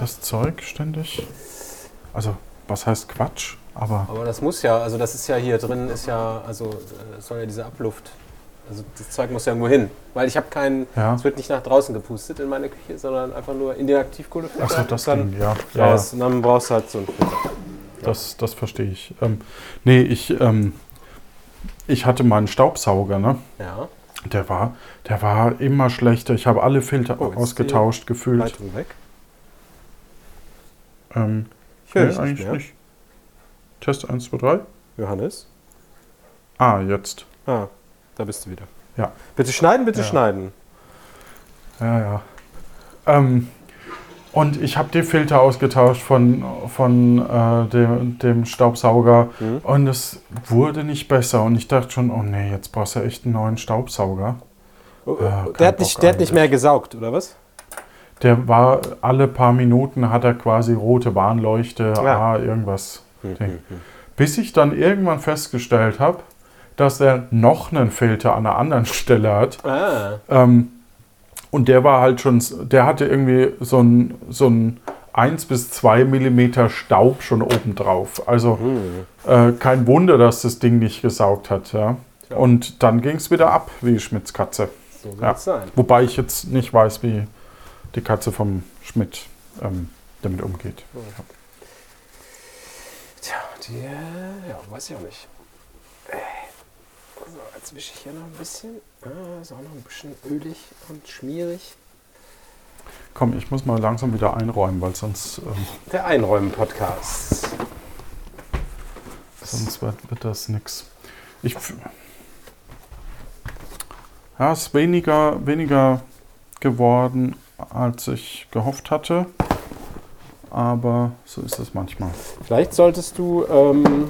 das Zeug ständig. Also, was heißt Quatsch? Aber, aber das muss ja, also das ist ja hier drin, ist ja, also äh, soll ja diese Abluft, also das Zeug muss ja irgendwo hin. Weil ich habe keinen, ja. es wird nicht nach draußen gepustet in meine Küche, sondern einfach nur in den Aktivkohlefilter. Achso, das dann ging, ja. Raus. Und dann brauchst du halt so einen Filter. Das, das verstehe ich. Ähm, nee, ich, ähm, ich hatte meinen Staubsauger, ne? Ja. Der war, der war immer schlechter. Ich habe alle Filter oh, ausgetauscht, gefühlt. Leitung weg. Ähm, ich höre nee, eigentlich nicht. Test 1, 2, 3. Johannes? Ah, jetzt. Ah, da bist du wieder. Ja. Bitte schneiden, bitte ja. schneiden. Ja, ja. Ähm, und ich habe die Filter ausgetauscht von, von äh, dem, dem, Staubsauger mhm. und es wurde nicht besser. Und ich dachte schon, oh nee, jetzt brauchst du echt einen neuen Staubsauger. Oh, äh, der, hat nicht, der hat nicht mehr gesaugt, oder was? Der war alle paar Minuten hat er quasi rote Warnleuchte, ja. ah, irgendwas. Mhm. Bis ich dann irgendwann festgestellt habe, dass er noch einen Filter an einer anderen Stelle hat. Ah. Ähm, und der war halt schon, der hatte irgendwie so ein, so ein 1 bis 2 Millimeter Staub schon oben drauf. Also mhm. äh, kein Wunder, dass das Ding nicht gesaugt hat. Ja. ja. Und dann ging es wieder ab, wie Schmidts Katze. So ja. sein. Wobei ich jetzt nicht weiß, wie die Katze vom Schmidt ähm, damit umgeht. Mhm. Ja. Tja, die, äh, ja, weiß ich auch nicht. So, jetzt wische ich hier noch ein bisschen. Ah, ist auch noch ein bisschen ölig und schmierig. Komm, ich muss mal langsam wieder einräumen, weil sonst. Ähm, Der Einräumen-Podcast. Sonst wird, wird das nichts. Ich. Ja, es ist weniger, weniger geworden, als ich gehofft hatte aber so ist es manchmal. Vielleicht solltest du ähm,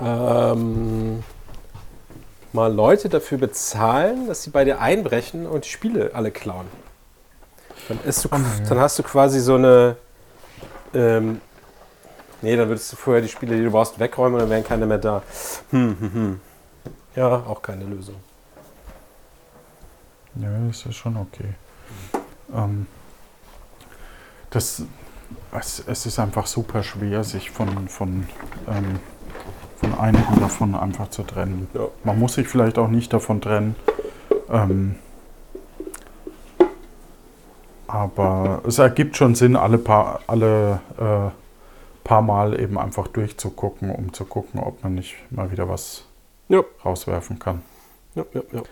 ähm, mal Leute dafür bezahlen, dass sie bei dir einbrechen und die Spiele alle klauen. Dann, du, dann hast du quasi so eine. Ähm, nee, dann würdest du vorher die Spiele, die du brauchst, wegräumen und dann wären keine mehr da. Hm, hm, hm. Ja, auch keine Lösung. Ja, das ist schon okay. Ähm, das, es, es, ist einfach super schwer, sich von, von, ähm, von einigen davon einfach zu trennen. Ja. Man muss sich vielleicht auch nicht davon trennen. Ähm, aber es ergibt schon Sinn, alle paar, alle, äh, paar Mal eben einfach durchzugucken, um zu gucken, ob man nicht mal wieder was ja. rauswerfen kann. Ja, ja, ja.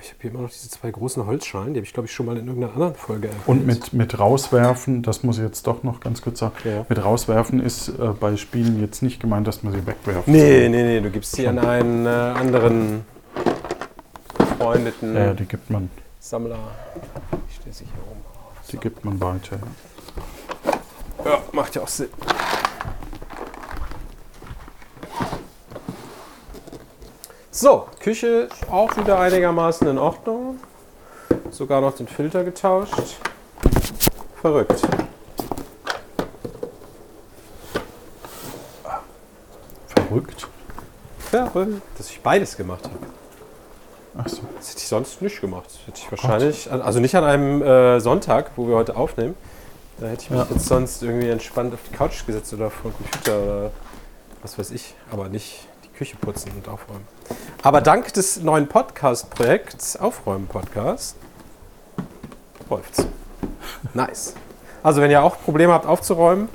Ich habe hier immer noch diese zwei großen Holzschalen, die habe ich, glaube ich, schon mal in irgendeiner anderen Folge erwähnt. Und mit, mit rauswerfen, das muss ich jetzt doch noch ganz kurz sagen, ja. mit rauswerfen ist äh, bei Spielen jetzt nicht gemeint, dass man sie wegwerft. Nee, nee, nee, du gibst sie an einen äh, anderen befreundeten ja, die gibt man. Sammler. Ich stehe sich hier rum. So. Die gibt man weiter. Ja, macht ja auch Sinn. So, Küche auch wieder einigermaßen in Ordnung. Sogar noch den Filter getauscht. Verrückt. Verrückt? Verrückt. Dass ich beides gemacht habe. Ach so. Das hätte ich sonst nicht gemacht. Das hätte ich wahrscheinlich, Gott. also nicht an einem äh, Sonntag, wo wir heute aufnehmen. Da hätte ich mich ja. jetzt sonst irgendwie entspannt auf die Couch gesetzt oder vor dem Computer oder was weiß ich, aber nicht Küche putzen und aufräumen. Aber dank des neuen Podcast-Projekts, Aufräumen-Podcast, läuft's. Nice. Also, wenn ihr auch Probleme habt aufzuräumen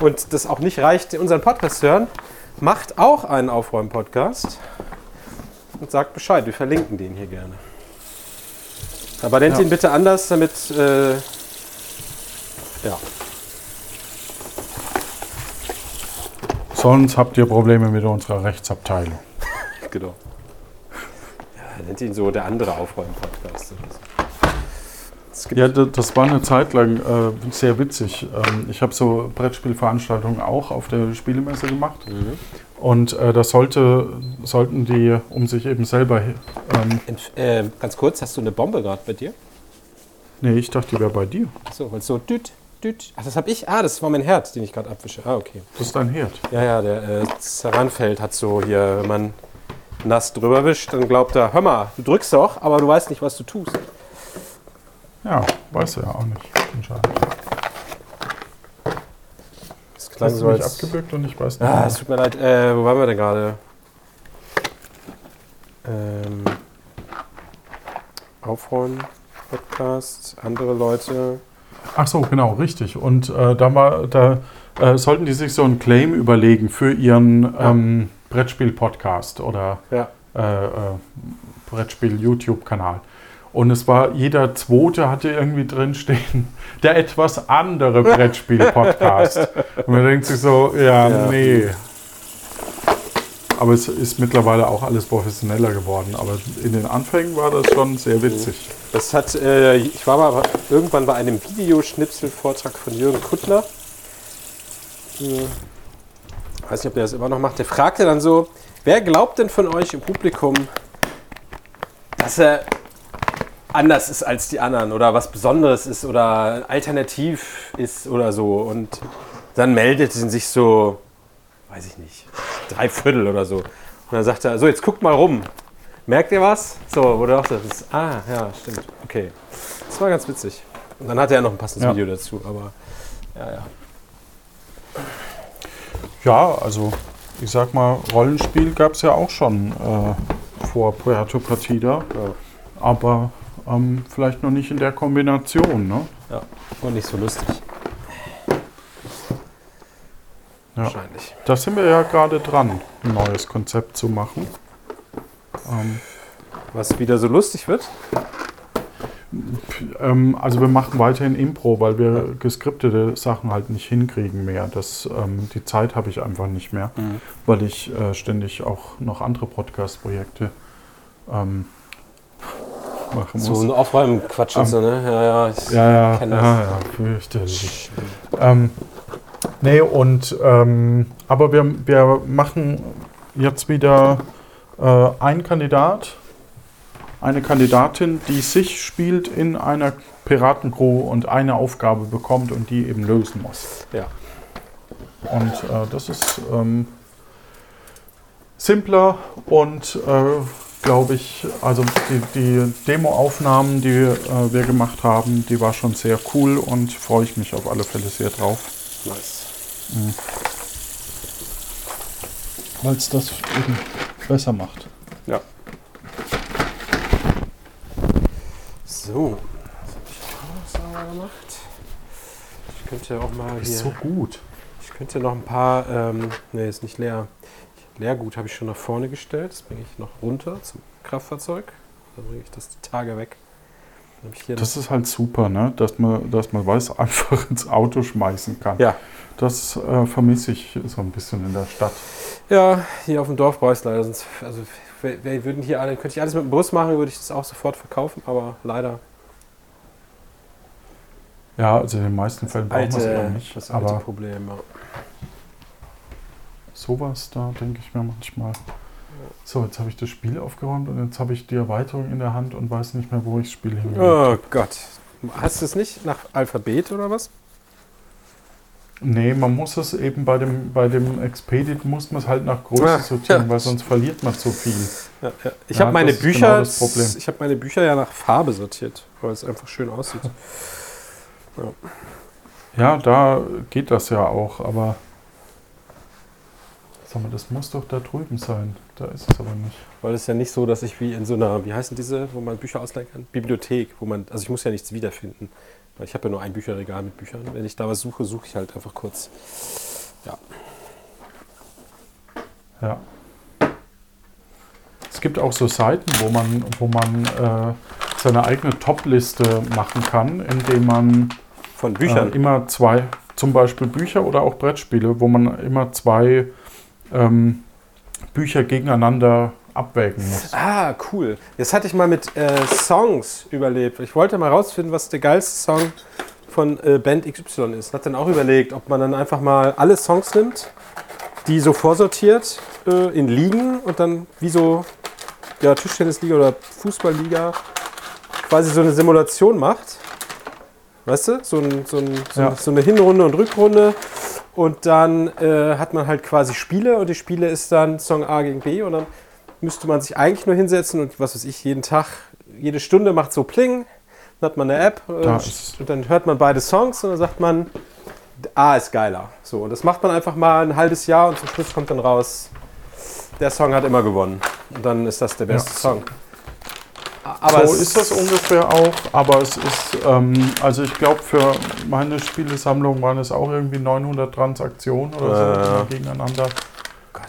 und das auch nicht reicht, unseren Podcast zu hören, macht auch einen Aufräumen-Podcast und sagt Bescheid. Wir verlinken den hier gerne. Aber nennt ja. ihn bitte anders, damit. Äh, ja. Sonst habt ihr Probleme mit unserer Rechtsabteilung. Genau. Ja, nennt ihn so der andere Aufräumen-Podcast. Ja, das war eine Zeit lang äh, sehr witzig. Ähm, ich habe so Brettspielveranstaltungen auch auf der Spielemesse gemacht. Mhm. Und äh, das sollte, sollten die, um sich eben selber. Ähm, äh, ganz kurz, hast du eine Bombe gerade bei dir? Nee, ich dachte, die wäre bei dir. Achso, weil so düt, düt. Ach, das habe ich. Ah, das war mein Herd, den ich gerade abwische. Ah, okay. Das ist dein Herd. Ja, ja, der äh, Zaranfeld hat so hier, wenn man nass drüber wischt, dann glaubt er, hör mal, du drückst doch, aber du weißt nicht, was du tust. Ja, weiß er ja auch nicht. Anscheinend. Das klang Hast so du mich abgebückt und ich weiß nicht. Ah, es tut mir leid. Äh, wo waren wir denn gerade? Ähm, aufräumen, Podcast, andere Leute. Ach so, genau, richtig. Und äh, da, war, da äh, sollten die sich so einen Claim überlegen für ihren ja. ähm, Brettspiel-Podcast oder ja. Äh, äh, Brettspiel-YouTube-Kanal. Und es war, jeder Zweite hatte irgendwie drinstehen, (laughs) der etwas andere (laughs) Brettspiel-Podcast. Und man denkt sich so, ja, ja, nee. Aber es ist mittlerweile auch alles professioneller geworden. Aber in den Anfängen war das schon sehr witzig. Das hat, äh, ich war mal irgendwann bei einem Videoschnipsel-Vortrag von Jürgen Kuttner. Hm. Weiß nicht, ob der das immer noch macht. Der fragte dann so, wer glaubt denn von euch im Publikum, dass er anders ist als die anderen oder was Besonderes ist oder alternativ ist oder so. Und dann meldeten sich so, weiß ich nicht, drei Viertel oder so. Und dann sagt er, so jetzt guckt mal rum. Merkt ihr was? So, wo du auch das ah, ja, stimmt. Okay. Das war ganz witzig. Und dann hatte er noch ein passendes ja. Video dazu, aber ja, ja. Ja, also ich sag mal, Rollenspiel gab es ja auch schon äh, vor Puerto Partida. Ja. Aber ähm, vielleicht noch nicht in der Kombination. Ne? Ja, und nicht so lustig. Ja. Wahrscheinlich. Da sind wir ja gerade dran, ein neues Konzept zu machen. Ähm, Was wieder so lustig wird? Ähm, also wir machen weiterhin Impro, weil wir ja. geskriptete Sachen halt nicht hinkriegen mehr. Das, ähm, die Zeit habe ich einfach nicht mehr, mhm. weil ich äh, ständig auch noch andere Podcast-Projekte ähm, machen muss. So ein Aufräumen-Quatsch und um, so, ne? Ja, ja, ich ja, ja, kenne das. Ja, ja, fürchterlich. ähm, nee, und, ähm, aber wir, wir machen jetzt wieder äh, einen Kandidat, eine Kandidatin, die sich spielt in einer Piratencrew und eine Aufgabe bekommt und die eben lösen muss. Ja. Und äh, das ist ähm, simpler und äh, glaube ich, also die, die Demo-Aufnahmen, die äh, wir gemacht haben, die war schon sehr cool und freue ich mich auf alle Fälle sehr drauf. Nice. Mhm. Weil es das eben besser macht. Ja. So, was habe ich auch sauber gemacht? Ich könnte auch mal hier. Ist so gut. Ich könnte noch ein paar. Ähm, ne, ist nicht leer. Leergut habe ich schon nach vorne gestellt. Das bringe ich noch runter zum Kraftfahrzeug. Dann bringe ich das die Tage weg. das ist halt super, ne? dass, man, dass man weiß, (laughs) einfach ins Auto schmeißen kann. Ja. Das äh, vermisse ich so ein bisschen in der Stadt. Ja, hier auf dem Dorf brauche ich es leider. Sonst, also, wir würden hier alle, könnte ich alles mit dem Bus machen, würde ich das auch sofort verkaufen, aber leider. Ja, also in den meisten Fällen braucht man es auch nicht. Das alte aber Problem, ja sowas, da denke ich mir manchmal, so, jetzt habe ich das Spiel aufgeräumt und jetzt habe ich die Erweiterung in der Hand und weiß nicht mehr, wo ich das Spiel hingelegt Oh Gott. Hast du es nicht nach Alphabet oder was? Nee, man muss es eben bei dem, bei dem Expedit muss man es halt nach Größe ah, sortieren, ja. weil sonst verliert man zu viel. Ja, ja. Ich habe meine Bücher, genau ich habe meine Bücher ja nach Farbe sortiert, weil es einfach schön aussieht. ja, da geht das ja auch, aber Sag mal, das muss doch da drüben sein. Da ist es aber nicht. Weil es ja nicht so, dass ich wie in so einer, wie heißen diese, wo man Bücher ausleihen kann? Bibliothek, wo man, also ich muss ja nichts wiederfinden. Weil ich habe ja nur ein Bücherregal mit Büchern. Wenn ich da was suche, suche ich halt einfach kurz. Ja. Ja. Es gibt auch so Seiten, wo man, wo man äh, seine eigene Top-Liste machen kann, indem man von Büchern äh, immer zwei, zum Beispiel Bücher oder auch Brettspiele, wo man immer zwei ähm, Bücher gegeneinander abwägen muss. Ah, cool. Jetzt hatte ich mal mit äh, Songs überlebt. Ich wollte mal rausfinden, was der geilste Song von äh, Band XY ist. Hat dann auch überlegt, ob man dann einfach mal alle Songs nimmt, die so vorsortiert äh, in Ligen und dann wie so ja, Tischtennisliga oder Fußballliga quasi so eine Simulation macht. Weißt du? So, ein, so, ein, so, ja. so eine Hinrunde und Rückrunde. Und dann äh, hat man halt quasi Spiele und die Spiele ist dann Song A gegen B und dann müsste man sich eigentlich nur hinsetzen und was weiß ich, jeden Tag, jede Stunde macht so Pling, dann hat man eine App und, und dann hört man beide Songs und dann sagt man, A ist geiler. So, und das macht man einfach mal ein halbes Jahr und zum Schluss kommt dann raus, der Song hat immer gewonnen. Und dann ist das der beste ja. Song. Aber so ist das ungefähr auch, aber es ist, ähm, also ich glaube, für meine Spielesammlung waren es auch irgendwie 900 Transaktionen oder so äh. gegeneinander.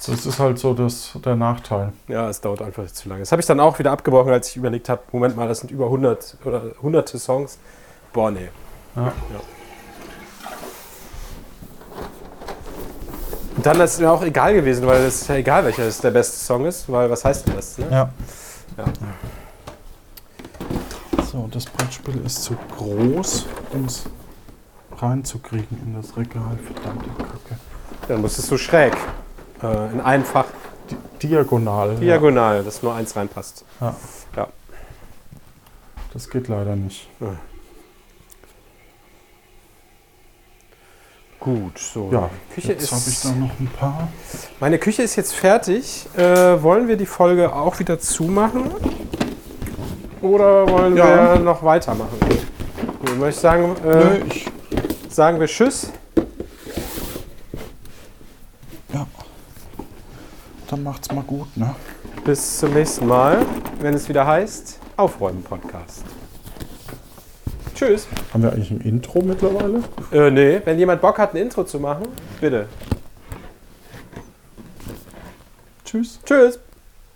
Das ist halt so das, der Nachteil. Ja, es dauert einfach zu lange. Das habe ich dann auch wieder abgebrochen, als ich überlegt habe, Moment mal, das sind über 100 oder hunderte Songs. Boah, nee. Ja. ja. Und dann ist es mir auch egal gewesen, weil es ist ja egal, welcher der beste Song ist, weil was heißt denn das? Ne? Ja. ja. So, das Brettspiel ist zu groß, um es reinzukriegen in das Regal. Verdammte Kacke. Dann muss es so schräg. Äh, in einfach. Di diagonal. Diagonal, ja. dass nur eins reinpasst. Ja. ja. Das geht leider nicht. Ja. Gut, so. Ja, Küche jetzt habe ich da noch ein paar. Meine Küche ist jetzt fertig. Äh, wollen wir die Folge auch wieder zumachen? Oder wollen ja. wir noch weitermachen? Gut, würde ich sagen, äh, Nö, ich sagen wir Tschüss. Ja. Dann macht's mal gut, ne? Bis zum nächsten Mal, wenn es wieder heißt Aufräumen Podcast. Tschüss. Haben wir eigentlich ein Intro mittlerweile? Äh, nee. Wenn jemand Bock hat, ein Intro zu machen, bitte. Tschüss. Tschüss.